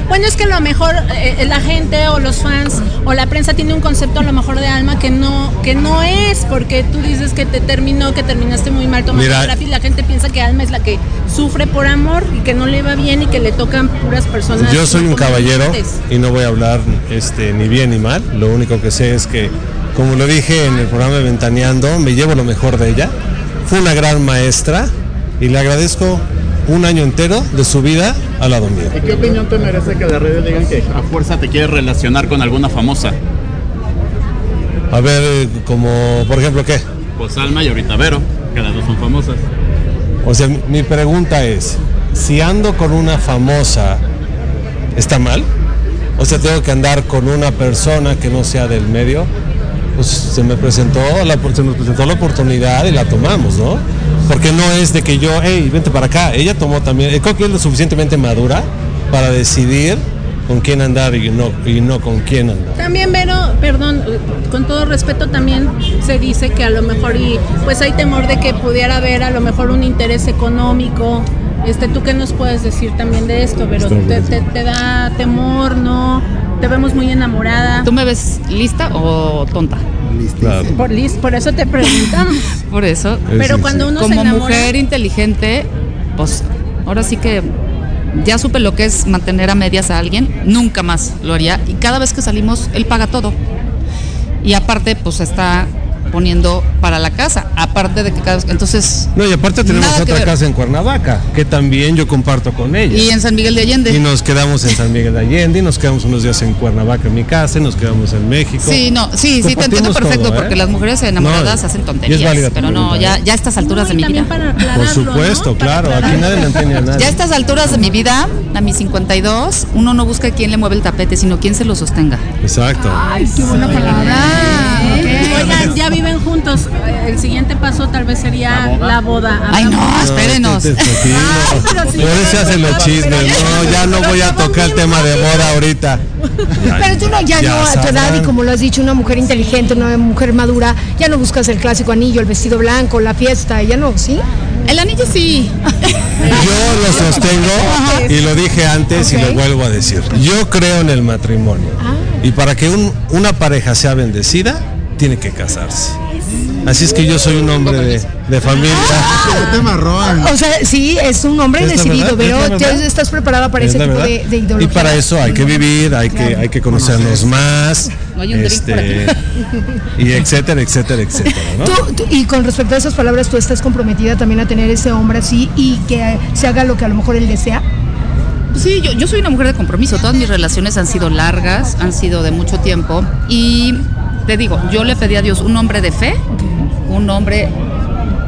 R: Bueno, es que a lo mejor eh, la gente o los fans o la prensa tiene un concepto a lo mejor de Alma que no que no es, porque tú dices que te terminó, que terminaste muy mal tomando
M: Mira.
R: terapia y la gente piensa que Alma es la que sufre por amor y que no le va bien y que le tocan puras personas.
M: Yo soy un caballero y no voy a hablar este, ni bien ni mal. Lo único que sé es que, como lo dije en el programa de Ventaneando, me llevo lo mejor de ella. Fue una gran maestra y le agradezco un año entero de su vida al lado mío.
N: ¿Y qué opinión te merece que las redes digan que a fuerza te quieres relacionar con alguna famosa?
M: A ver, como por ejemplo, ¿qué?
N: Pues Alma y ahorita Vero, que las dos son famosas.
M: O sea, mi- mi pregunta es, si ando con una famosa, ¿está mal? O sea, tengo que andar con una persona que no sea del medio. Pues se me presentó la, se nos presentó la oportunidad y la tomamos, ¿no? Porque no es de que yo, hey, vente para acá. Ella tomó también, eh, creo que es lo suficientemente madura para decidir con quién andar y no, y no con quién andar.
R: También, Vero, perdón, con todo respeto también se dice que a lo mejor y pues hay temor de que pudiera haber a lo mejor un interés económico. Este, ¿tú qué nos puedes decir también de esto, Vero?
M: Está
R: ¿Te,
M: bien.
R: te- te da temor, no? Te vemos muy enamorada.
P: ¿Tú me ves lista o tonta?
M: Claro.
R: Por, Liz, por eso te preguntamos.
P: Por eso.
R: Pero cuando uno se
P: Como
R: enamora,
P: mujer inteligente, pues ahora sí que ya supe lo que es mantener a medias a alguien, nunca más lo haría. Y cada vez que salimos, él paga todo. Y aparte, pues está poniendo para la casa. Aparte de que cada vez. Entonces.
M: No, y aparte tenemos
P: nada
M: otra casa en Cuernavaca, que también yo comparto con ella.
P: Y en San Miguel de Allende.
M: Y nos quedamos en San Miguel de Allende, y nos quedamos unos días en Cuernavaca en mi casa, y nos quedamos en México.
P: Sí, no, sí, sí, te entiendo perfecto,
M: todo, ¿eh?
P: porque las mujeres enamoradas
M: No,
P: hacen
M: y es
P: tonterías. pero no, ya,
M: ¿eh?
P: ya a estas alturas de mi vida.
M: Por supuesto, claro, aquí nadie le entiende a nadie.
P: Ya a estas alturas de mi vida, a mis 52, uno no busca quién le mueve el tapete, sino quién se lo sostenga.
M: Exacto.
R: Ay, qué buena palabra. Oigan, ya viven juntos. Eh, El siguiente paso tal vez sería la boda.
P: Ay, no, espérenos.
M: te- te- tranquilo.
R: Ay, pero sí.
M: Por eso hacen los chismes. No, ya no voy a tocar el tema de boda ahorita.
L: Pero tú no, ya,
M: Ya
L: no, a tu edad y como lo has dicho, una mujer inteligente, una mujer madura, ya no buscas el clásico anillo, el vestido blanco, la fiesta, ya no, ¿sí?
P: El anillo sí.
M: Yo lo sostengo y lo dije antes y lo vuelvo a decir. Yo creo en el matrimonio. Y para que un- una pareja sea bendecida, tiene que casarse. Así es que yo soy un hombre de, de familia.
L: O sea, sí, es un hombre
M: Es
L: decidido,
M: es
L: pero ya
M: verdad.
L: estás preparada para
M: Es
L: ese tipo
M: verdad.
L: de, de ideología.
M: Y para eso hay que vivir, hay que, hay que conocernos más.
P: No hay un
M: este, y etcétera, etcétera, etcétera. ¿no?
L: Tú- tú- y con respecto a esas palabras, ¿tú estás comprometida también a tener ese hombre así y que se haga lo que a lo mejor él desea?
P: Sí, yo, yo soy una mujer de compromiso. Todas mis relaciones han sido largas, han sido de mucho tiempo. Y te digo, yo le pedí a Dios un hombre de fe, un hombre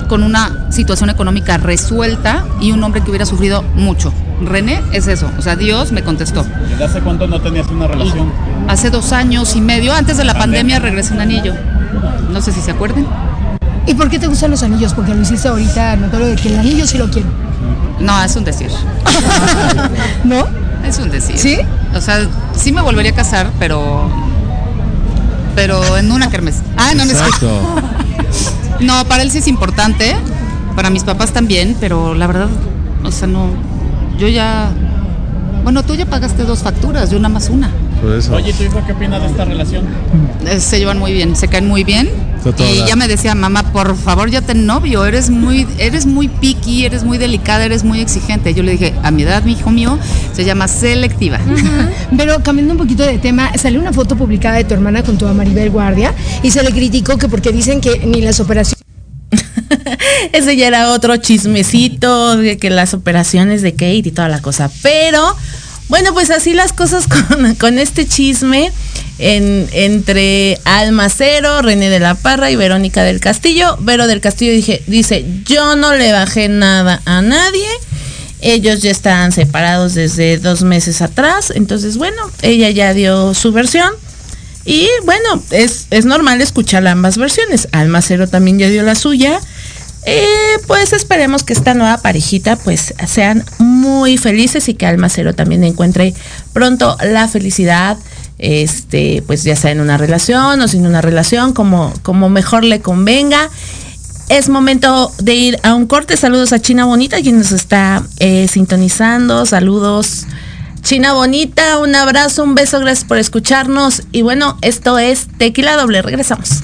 P: con una situación económica resuelta y un hombre que hubiera sufrido mucho. René es eso, o sea, Dios me contestó.
N: ¿Desde hace cuánto no tenías una relación?
P: Hace dos años y medio, antes de la pandemia, regresé un anillo. No sé si se acuerdan.
L: ¿Y por qué te gustan los anillos? Porque lo hiciste ahorita, notorio de que el anillo sí lo quiero.
P: No, es un decir.
L: ¿No?
P: Es un decir.
L: ¿Sí?
P: O sea, sí me volvería a casar, pero. Pero en una kermés. Ah, no, no es No, para él sí es importante. Para mis papás también, pero la verdad, o sea, no. Yo ya. Bueno, tú ya pagaste dos facturas, yo nada más una.
N: Oye, ¿tu hijo qué opina de esta relación?
P: Eh, Se llevan muy bien, se caen muy bien. Y ya me decía, mamá, por favor, ya ten novio, eres muy, eres muy picky, eres muy delicada, eres muy exigente. Yo le dije, a mi edad, mi hijo mío, se llama selectiva.
L: Pero cambiando un poquito de tema, salió una foto publicada de tu hermana con tu Maribel Guardia y se le criticó que porque dicen que ni las operaciones
C: Ese ya era otro chismecito de que las operaciones de Kate y toda la cosa. Pero, bueno, pues así las cosas con, este chisme en- entre Almacero, René de la Parra y Verónica del Castillo. Vero del Castillo dije, dice, yo no le bajé nada a nadie. Ellos ya estaban separados desde dos meses atrás. Entonces, bueno, ella ya dio su versión. Y bueno, es, es normal escuchar ambas versiones. Almacero también ya dio la suya. Eh, pues esperemos que esta nueva parejita pues sean muy felices y que Almacero también encuentre pronto la felicidad. Este, pues ya sea en una relación o sin una relación, como, como mejor le convenga. Es momento de ir a un corte. Saludos a China Bonita, quien nos está eh, sintonizando. Saludos. China Bonita, un abrazo, un beso, gracias por escucharnos. Y bueno, esto es Tequila Doble. Regresamos.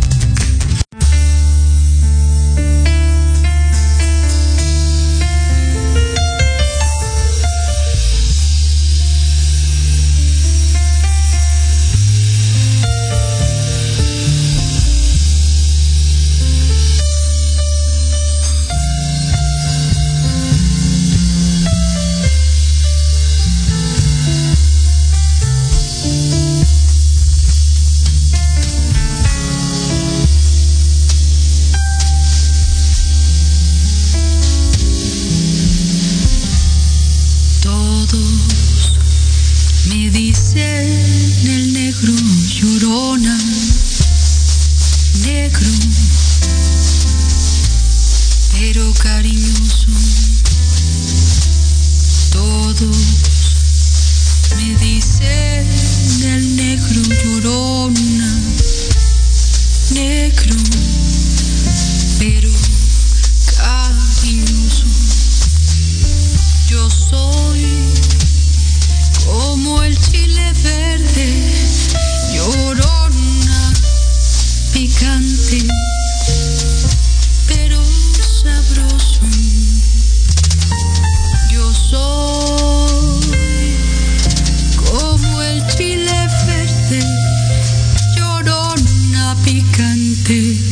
S: Picante,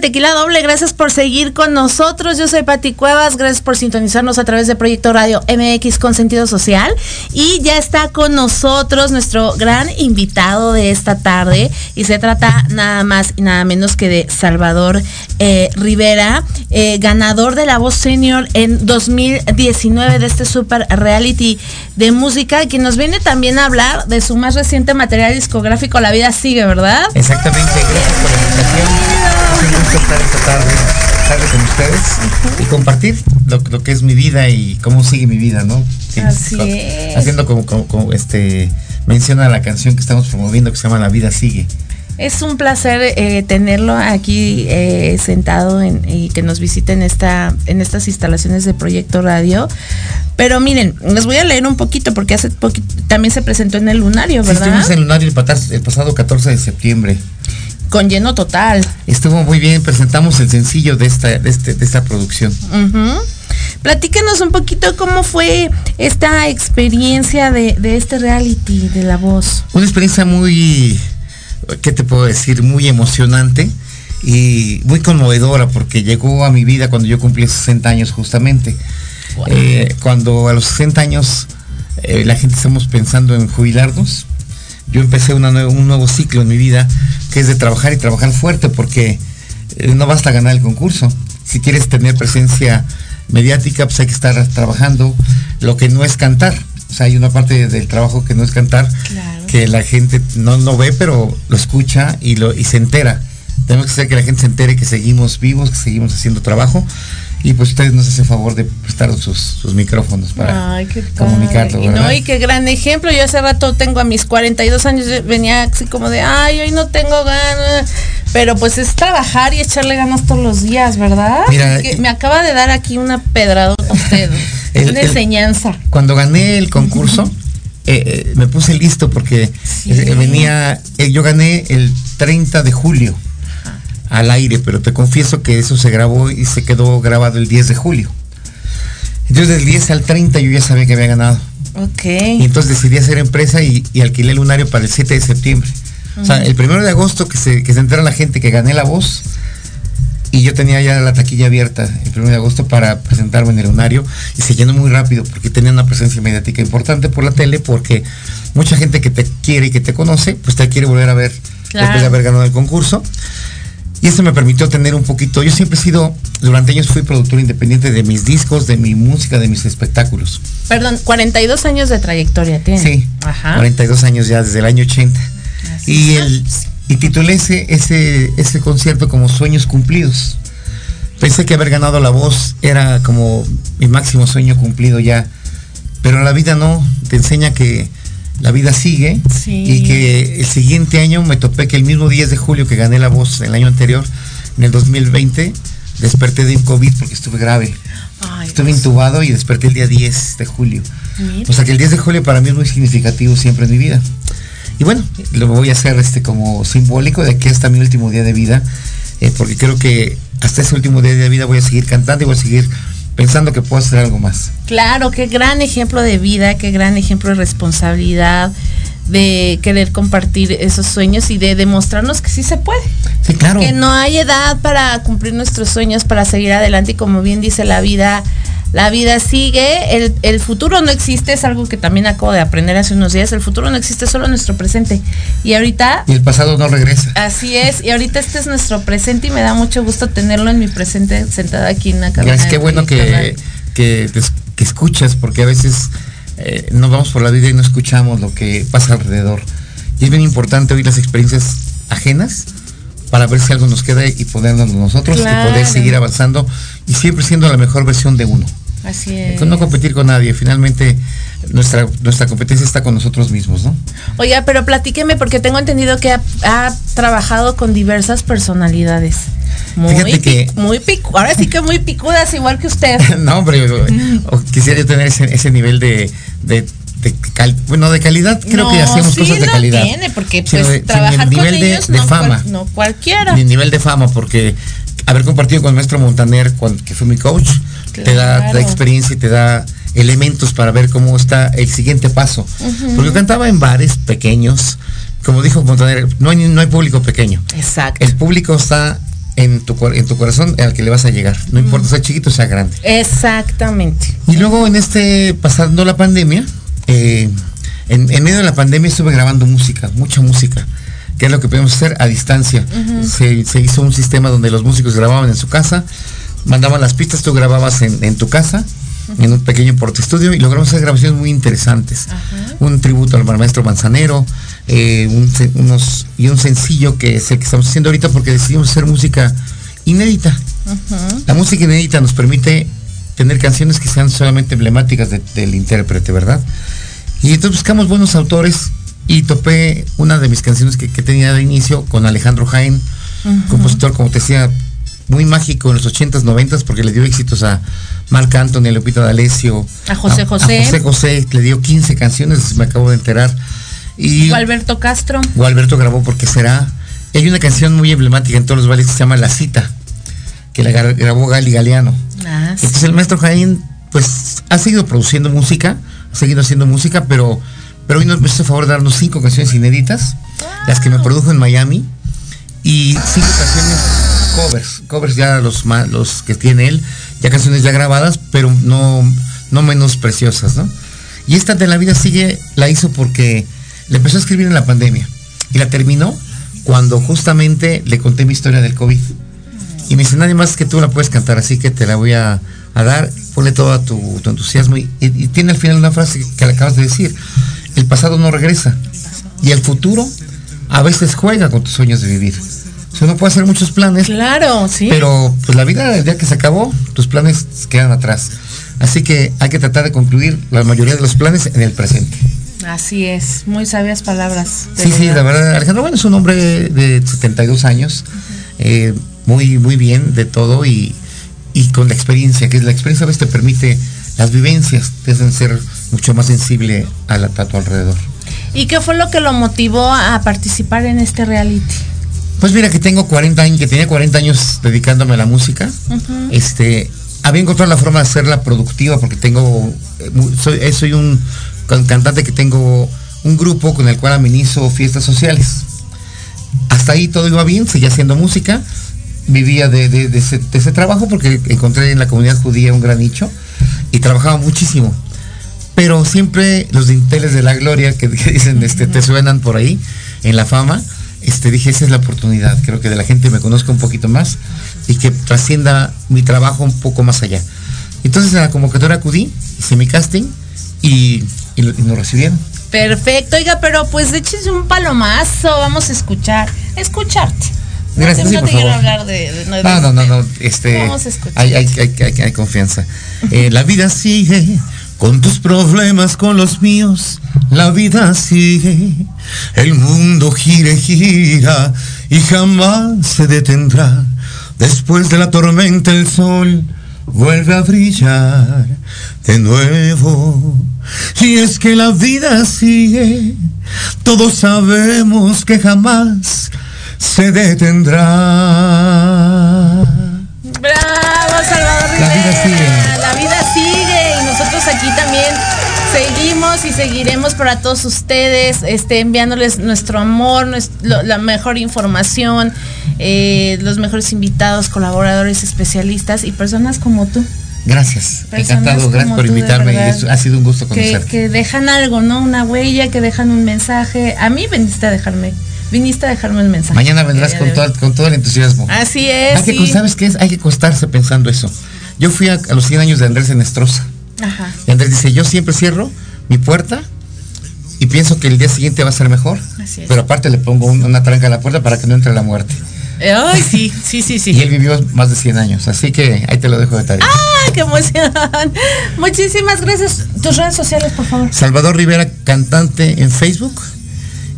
C: Tequila Doble, gracias por seguir con nosotros. Yo soy Pati Cuevas, gracias por sintonizarnos a través de Proyecto Radio MX con sentido social. Y ya está con nosotros nuestro gran invitado de esta tarde. Y se trata nada más y nada menos que de Salvador eh, Rivera, eh, ganador de la voz senior en 2019 de este super reality de música, que nos viene también a hablar de su más reciente material discográfico, La vida sigue, ¿verdad?
T: Exactamente, gracias por la invitación. Gusto estar esta tarde, tarde con ustedes y compartir lo, lo que es mi vida y cómo sigue mi vida, ¿no? Que-
C: Así es.
T: Haciendo como, como- como, este menciona la canción que estamos promoviendo que se llama La vida sigue.
C: Es un placer eh, tenerlo aquí eh, sentado en- y que nos visite en, esta, en estas instalaciones de Proyecto Radio. Pero miren, les voy a leer un poquito porque hace poquito también se presentó en el Lunario,
T: Sí,
C: ¿verdad?
T: estuvimos en el Lunario el, patas- el pasado 14 de septiembre.
C: Con lleno total.
T: Estuvo muy bien, presentamos el sencillo de esta, de este, de esta producción.
C: Ujú. Platícanos un poquito cómo fue esta experiencia de, de este reality de la voz.
T: Una experiencia muy, ¿qué te puedo decir? Muy emocionante y muy conmovedora porque llegó a mi vida cuando yo cumplí 60 años justamente. Eh, cuando a los 60 años eh, la gente estamos pensando en jubilarnos, yo empecé una un nuevo ciclo en mi vida que es de trabajar y trabajar fuerte porque eh, no basta ganar el concurso. Si quieres tener presencia mediática, pues hay que estar trabajando. Lo que no es cantar. O sea, hay una parte del trabajo que no es cantar, que la gente no, no ve, pero lo escucha y, lo, y se entera. Tenemos que hacer que la gente se entere que seguimos vivos, que seguimos haciendo trabajo. Y pues ustedes nos hacen favor de prestar sus, sus micrófonos para
C: Ay,
T: comunicarlo,
C: Y
T: ¿verdad?
C: no, y qué gran ejemplo. Yo hace rato tengo a mis 42 años, venía así como de, ay, hoy no tengo ganas. Pero pues es trabajar y echarle ganas todos los días, ¿verdad?
T: Mira,
C: Que me acaba de dar aquí una pedradota a usted.
T: El-
C: una
T: el-
C: enseñanza.
T: Cuando gané el concurso, eh, eh, me puse listo porque eh, venía, eh, yo gané el 30 de julio al aire, pero te confieso que eso se grabó y se quedó grabado el 10 de julio. Entonces del 10 al 30 yo ya sabía que había ganado.
C: Ok.
T: Y entonces decidí hacer empresa y, y alquilé el lunario para el 7 de septiembre. O sea, el primero de agosto que se, que se entera la gente que gané la voz y yo tenía ya la taquilla abierta el primero de agosto para presentarme en el lunario y se llenó muy rápido porque tenía una presencia mediática importante por la tele porque mucha gente que te quiere y que te conoce pues te quiere volver a ver
C: Claro.
T: después de haber ganado el concurso. Y eso me permitió tener un poquito, yo siempre he sido, durante años fui productor independiente de mis discos, de mi música, de mis espectáculos.
C: Perdón, 42 años de trayectoria tiene.
T: Sí,
C: Ajá.
T: 42 años ya, desde el año 80. Y, el, y titulé ese, ese, ese concierto como Sueños Cumplidos. Pensé que haber ganado la voz era como mi máximo sueño cumplido ya. Pero la vida no, te enseña que la vida sigue y que el siguiente año me topé que el mismo 10 de julio que gané la voz el año anterior, en el 2020, desperté de un COVID porque estuve grave. estuve intubado y desperté el día 10 de julio.
C: Mira.
T: O sea que el 10 de julio para mí es muy significativo siempre en mi vida. Y bueno, lo voy a hacer este como simbólico de que hasta mi último día de vida, eh, porque creo que hasta ese último día de vida voy a seguir cantando y voy a seguir pensando que puedo hacer algo más.
C: Claro, qué gran ejemplo de vida, qué gran ejemplo de responsabilidad, de querer compartir esos sueños y de demostrarnos que sí se puede.
T: Sí, claro.
C: Que no hay edad para cumplir nuestros sueños, para seguir adelante y como bien dice la vida, la vida sigue, el, el futuro no existe, es algo que también acabo de aprender hace unos días, el futuro no existe, solo nuestro presente. Y ahorita
T: Y el pasado no regresa.
C: Así es, y ahorita este es nuestro presente y me da mucho gusto tenerlo en mi presente sentado aquí en la cabina.
T: Qué
C: de
T: bueno que, que, es- que escuchas, porque a veces eh, nos vamos por la vida y no escuchamos lo que pasa alrededor. Y es bien importante oír las experiencias ajenas para ver si algo nos queda y ponernos nosotros y poder seguir avanzando y siempre siendo la mejor versión de uno.
C: Así es.
T: No competir con nadie, finalmente nuestra, nuestra competencia está con nosotros mismos, ¿no?
C: Oiga, pero platíqueme porque tengo entendido que ha, ha trabajado con diversas personalidades. Muy,
T: Fíjate que-
C: muy picu- ahora sí que muy picudas, igual que usted.
T: no, hombre, quisiera yo tener ese, ese nivel de, de, de cal- bueno, de calidad, creo que
C: sí
T: cosas de calidad.
C: tiene, porque pues
T: de-
C: trabajar
T: el
C: con
T: nivel de-
C: ellos
T: de
C: no, cual-
T: fama.
C: no cualquiera.
T: Mi nivel de fama, porque haber compartido con el maestro Montaner, cuan- que fue mi coach, te, da, te da experiencia y te da elementos para ver cómo está el siguiente paso. Porque yo cantaba en bares pequeños, como dijo Montaner, no hay, ni- no hay público pequeño.
C: Exacto.
T: El público está en tu, en tu corazón al que le vas a llegar. No importa sea chiquito o sea grande.
C: Exactamente.
T: Y luego en este, pasando la pandemia, eh, en, en medio de la pandemia estuve grabando música, mucha música, que es lo que podemos hacer a distancia. Se, se hizo un sistema donde los músicos grababan en su casa, mandaban las pistas, tú grababas en, en tu casa, en un pequeño porte estudio, y logramos hacer grabaciones muy interesantes. Un tributo al maestro Manzanero, eh, un unos, y un sencillo que es el que estamos haciendo ahorita porque decidimos hacer música inédita. La música inédita nos permite tener canciones que sean solamente emblemáticas de- del intérprete, ¿verdad? Y entonces buscamos buenos autores y topé una de mis canciones que, que tenía de inicio con Alejandro Jaén, compositor, como te decía, muy mágico en los 80s, 90s, porque le dio éxitos a Marc Anthony, a Lupita D'Alessio,
C: A José
T: a
C: José.
T: José José, le dio 15 canciones, me acabo de enterar. Y
C: Alberto Castro.
T: Gualberto grabó Porque será. Y hay una canción muy emblemática en todos los bailes que se llama La Cita, que la gra- grabó Gali Galeano.
C: Ah,
T: Entonces el maestro Jaén, pues, ha seguido produciendo música, ha seguido haciendo música, pero, pero hoy nos hizo el favor de darnos cinco canciones inéditas, las que me produjo en Miami, y cinco canciones covers, covers ya los, los que tiene él, ya canciones ya grabadas, pero no, no menos preciosas, ¿no? Y esta de la vida sigue, la hizo porque le empezó a escribir en la pandemia y la terminó cuando justamente le conté mi historia del COVID. Y me dice, nadie más que tú la puedes cantar, así que te la voy a, a dar, ponle todo tu, tu entusiasmo. Y, tiene al final una frase que, que le acabas de decir, el pasado no regresa y el futuro a veces juega con tus sueños de vivir. O sea, uno puede hacer muchos planes,
C: Claro, sí.
T: pero pues la vida, el día que se acabó, tus planes quedan atrás. Así que hay que tratar de concluir la mayoría de los planes en el presente.
C: Así es, muy sabias palabras.
T: Sí, sí, la verdad, Alejandro Bueno es un hombre de 72 años, eh, muy, muy bien de todo y, y con la experiencia, que la experiencia a veces te permite, las vivencias te hacen ser mucho más sensible a, la, a tu alrededor.
C: ¿Y qué fue lo que lo motivó a participar en este reality?
T: Pues mira que tengo 40 años, que tenía 40 años dedicándome a la música, este, había encontrado la forma de hacerla productiva porque tengo, eh, soy, eh, soy un can- cantante que tengo un grupo con el cual amenizo fiestas sociales. Hasta ahí todo iba bien, seguía haciendo música, vivía de, de- de ese, de ese trabajo porque encontré en la comunidad judía un gran nicho y trabajaba muchísimo. Pero siempre los dinteles de la gloria que, que dicen, este, te suenan por ahí en la fama, este, dije, esa es la oportunidad, creo que de la gente me conozca un poquito más y que trascienda mi trabajo un poco más allá. Entonces en la convocatoria acudí, hice mi casting y, y lo- y nos recibieron.
C: Perfecto, oiga, pero pues échese un palomazo, vamos a escuchar, escucharte. No
T: Gracias, sí,
C: no
T: por
C: te quiero
T: favor.
C: hablar de, de- de-
T: No, no, no, no, este,
C: Vamos a escuchar.
T: hay, hay, hay, hay- hay confianza. Eh, la vida sigue con tus problemas, con los míos. La vida sigue, el mundo gira y gira y jamás se detendrá. Después de la tormenta el sol vuelve a brillar de nuevo. Y es que la vida sigue, todos sabemos que jamás se detendrá.
C: Bravo, Salvador
T: La vida
C: Rivera.
T: sigue.
C: La vida sigue y nosotros aquí también seguimos y seguiremos para todos ustedes, este, enviándoles nuestro amor, nues- lo- la mejor información, eh, los mejores invitados, colaboradores, especialistas y personas como tú.
T: Gracias, encantado, gracias por invitarme. es- ha sido un gusto conocerte.
C: que dejan algo, ¿no? Una huella, que dejan un mensaje. A mí viniste a dejarme, viniste a dejarme un mensaje.
T: Mañana vendrás con todo, con todo el entusiasmo.
C: Así es.
T: Hay que. ¿Sabes qué es? Hay que acostarse pensando eso. Yo fui a, a los 100 años de Andrés Enestrosa.
C: Ajá.
T: Y Andrés dice, yo siempre cierro mi puerta y pienso que el día siguiente va a ser mejor.
C: Así es.
T: Pero aparte le pongo un- una tranca a la puerta para que no entre la muerte.
C: Ay, sí, sí, sí, sí.
T: Y él vivió más de 100 años, así que ahí te lo dejo de tarea.
C: ¡Ay, qué emoción! Muchísimas gracias. Tus redes sociales, por favor.
T: Salvador Rivera Cantante en Facebook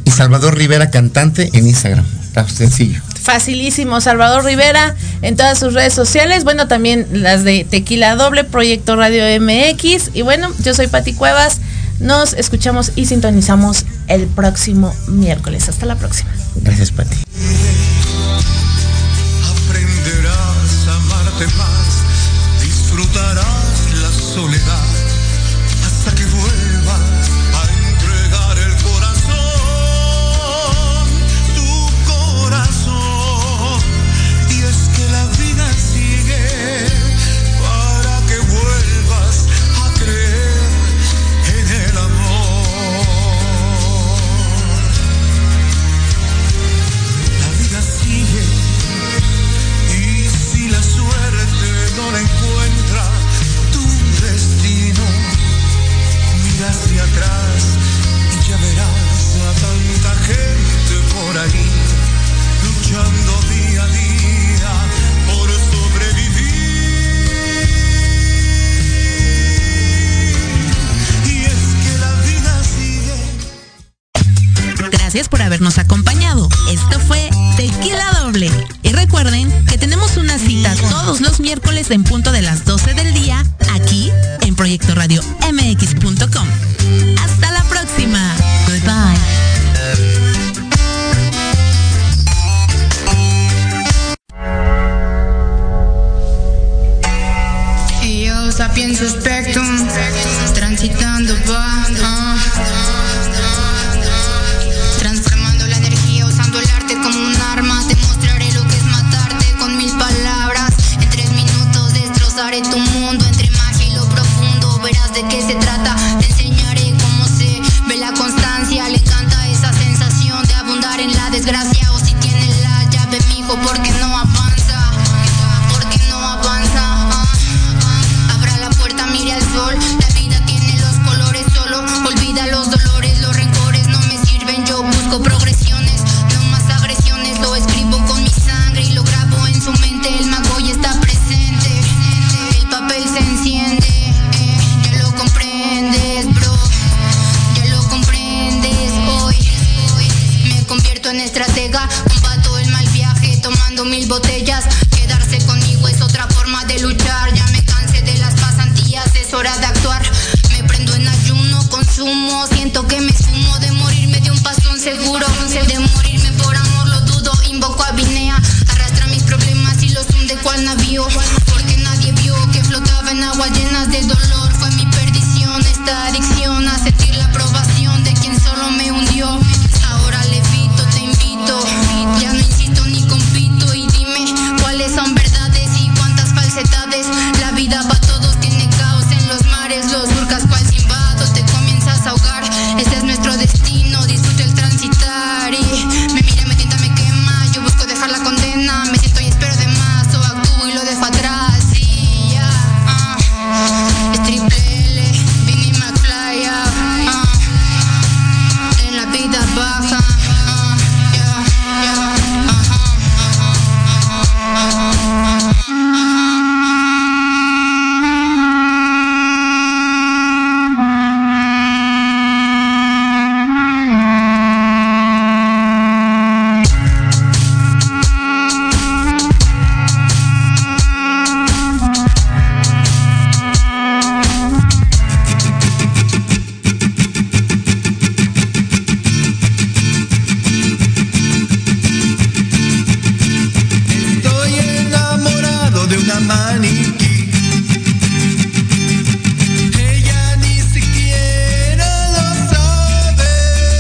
T: y Salvador Rivera Cantante en Instagram. Está sencillo.
C: Facilísimo, Salvador Rivera en todas sus redes sociales. Bueno, también las de Tequila Doble, Proyecto Radio MX. Y bueno, yo soy Pati Cuevas. Nos escuchamos y sintonizamos el próximo miércoles. Hasta la próxima.
T: Gracias, Pati.
U: Más, disfrutarás la soledad
V: en punto de las